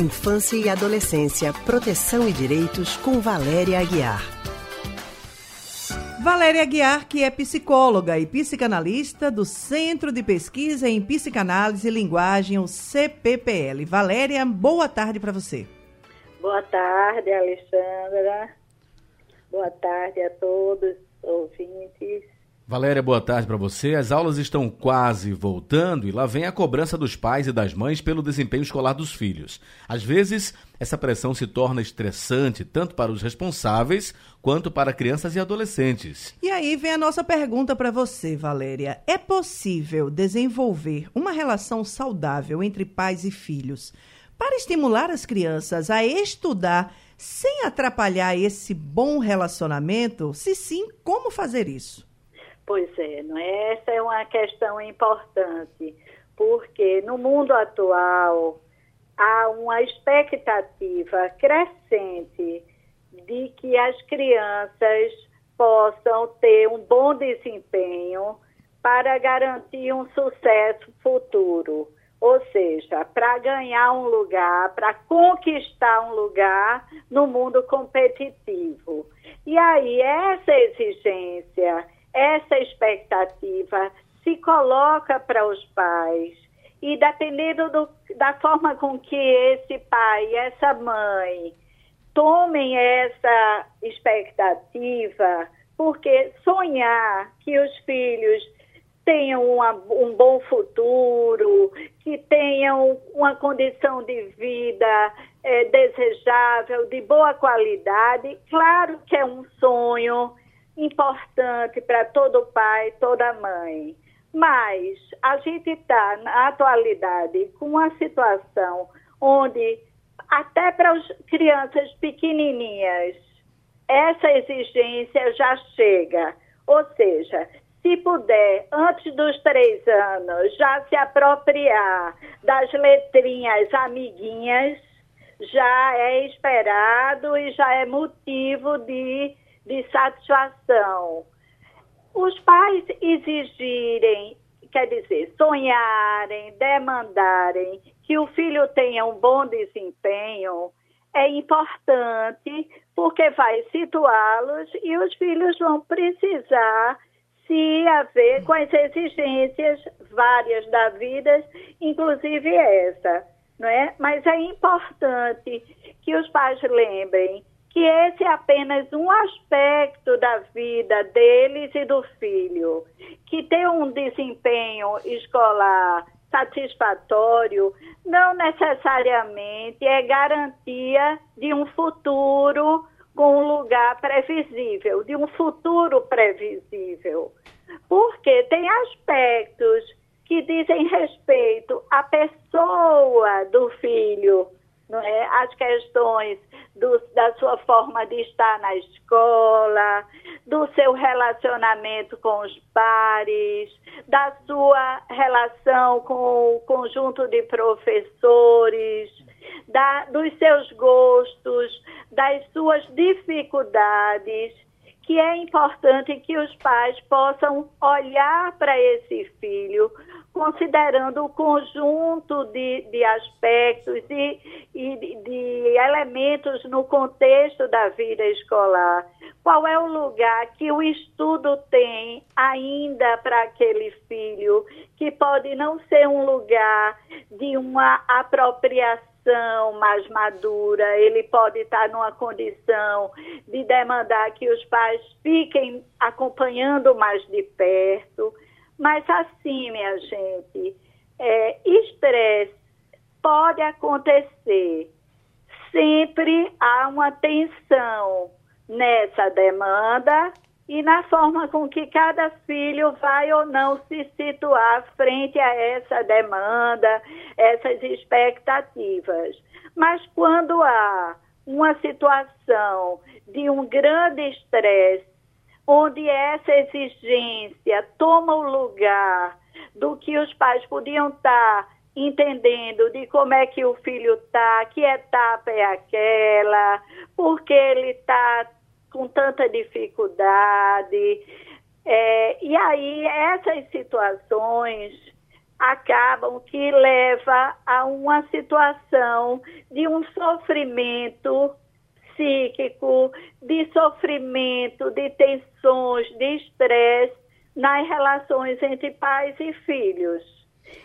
Infância e Adolescência, Proteção e Direitos, com Valéria Aguiar. Valéria Aguiar, que é psicóloga e psicanalista do Centro de Pesquisa em Psicanálise e Linguagem, o CPPL. Valéria, boa tarde para você. Boa tarde, Alexandra. Boa tarde a todos os ouvintes. Valéria, boa tarde para você. As aulas estão quase voltando e lá vem a cobrança dos pais e das mães pelo desempenho escolar dos filhos. Às vezes, essa pressão se torna estressante tanto para os responsáveis quanto para crianças e adolescentes. E aí vem a nossa pergunta para você, Valéria. É possível desenvolver uma relação saudável entre pais e filhos para estimular as crianças a estudar sem atrapalhar esse bom relacionamento? Se sim, como fazer isso? Pois é, não é? essa é uma questão importante, porque no mundo atual há uma expectativa crescente de que as crianças possam ter um bom desempenho para garantir um sucesso futuro. Ou seja, para ganhar um lugar, para conquistar um lugar no mundo competitivo. E aí, essa exigência essa expectativa se coloca para os pais. E dependendo do, da forma com que esse pai essa mãe tomem essa expectativa, porque sonhar que os filhos tenham uma, um bom futuro, que tenham uma condição de vida é, desejável, de boa qualidade, claro que é um sonho, importante para todo pai, toda mãe. Mas a gente está, na atualidade, com uma situação onde, até para as crianças pequenininhas, essa exigência já chega. Ou seja, se puder, antes dos três anos, já se apropriar das letrinhas amiguinhas, já é esperado e já é motivo de de satisfação. Os pais exigirem, quer dizer, sonharem, demandarem que o filho tenha um bom desempenho é importante porque vai situá-los e os filhos vão precisar se haver com as exigências várias da vida, inclusive essa, não é? Mas é importante que os pais lembrem que esse é apenas um aspecto da vida deles e do filho, que ter um desempenho escolar satisfatório não necessariamente é garantia de um futuro com um lugar previsível, de um futuro previsível. Porque tem aspectos que dizem respeito à pessoa do filho, não é? as questões do, da sua forma de estar na escola, do seu relacionamento com os pares, da sua relação com o conjunto de professores, da, dos seus gostos, das suas dificuldades, que é importante que os pais possam olhar para esse filho considerando o conjunto de, de aspectos e, e de, de elementos no contexto da vida escolar. Qual é o lugar que o estudo tem ainda para aquele filho, que pode não ser um lugar de uma apropriação mais madura, ele pode estar numa condição de demandar que os pais fiquem acompanhando mais de perto. Mas assim, minha gente, é, estresse pode acontecer. Sempre há uma tensão nessa demanda e na forma com que cada filho vai ou não se situar frente a essa demanda, essas expectativas. Mas quando há uma situação de um grande estresse, onde essa exigência toma o lugar do que os pais podiam estar tá entendendo de como é que o filho está, que etapa é aquela, porque ele está com tanta dificuldade. É, e aí essas situações acabam que leva a uma situação de um sofrimento psíquico, de sofrimento, de tensões, de estresse nas relações entre pais e filhos.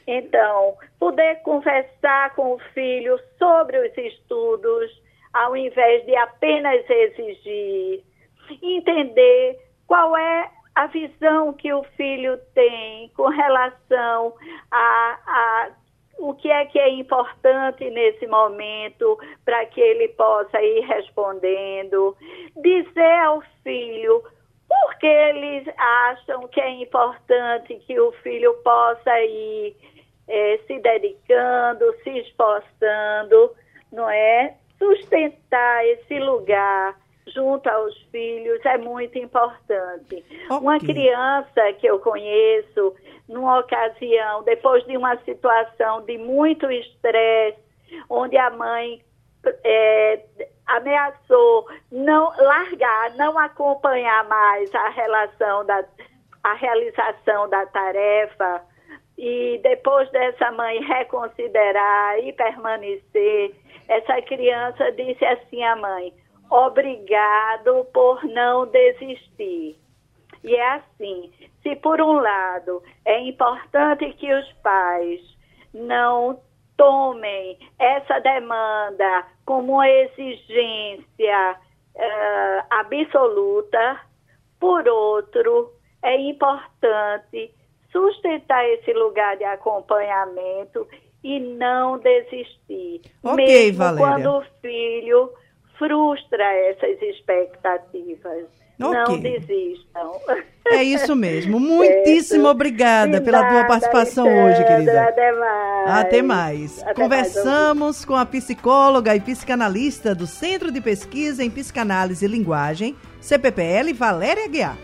Então, poder conversar com o filho sobre os estudos, ao invés de apenas exigir, entender qual é a visão que o filho tem com relação a, a o que é que é importante nesse momento para que ele possa ir respondendo, dizer ao filho por que eles acham que é importante que o filho possa ir é, se dedicando, se esforçando, não é? Sustentar esse lugar junto aos filhos é muito importante. Okay. Uma criança que eu conheço, numa ocasião, depois de uma situação de muito estresse, onde a mãe é, ameaçou não largar, não acompanhar mais a relação da a realização da tarefa e depois dessa mãe reconsiderar e permanecer, essa criança disse assim à mãe: obrigado por não desistir. E é assim: se por um lado é importante que os pais não tomem essa demanda como uma exigência uh, absoluta, por outro, é importante sustentar esse lugar de acompanhamento e não desistir. Ok, mesmo Valéria. quando o filho frustra essas expectativas. Okay. Não desistam. É isso mesmo. Muitíssimo obrigada pela tua participação hoje, querida. Até mais. Até mais. Até Conversamos mais com a psicóloga e psicanalista do Centro de Pesquisa em Psicanálise e Linguagem, CPPL, Valéria Guiar.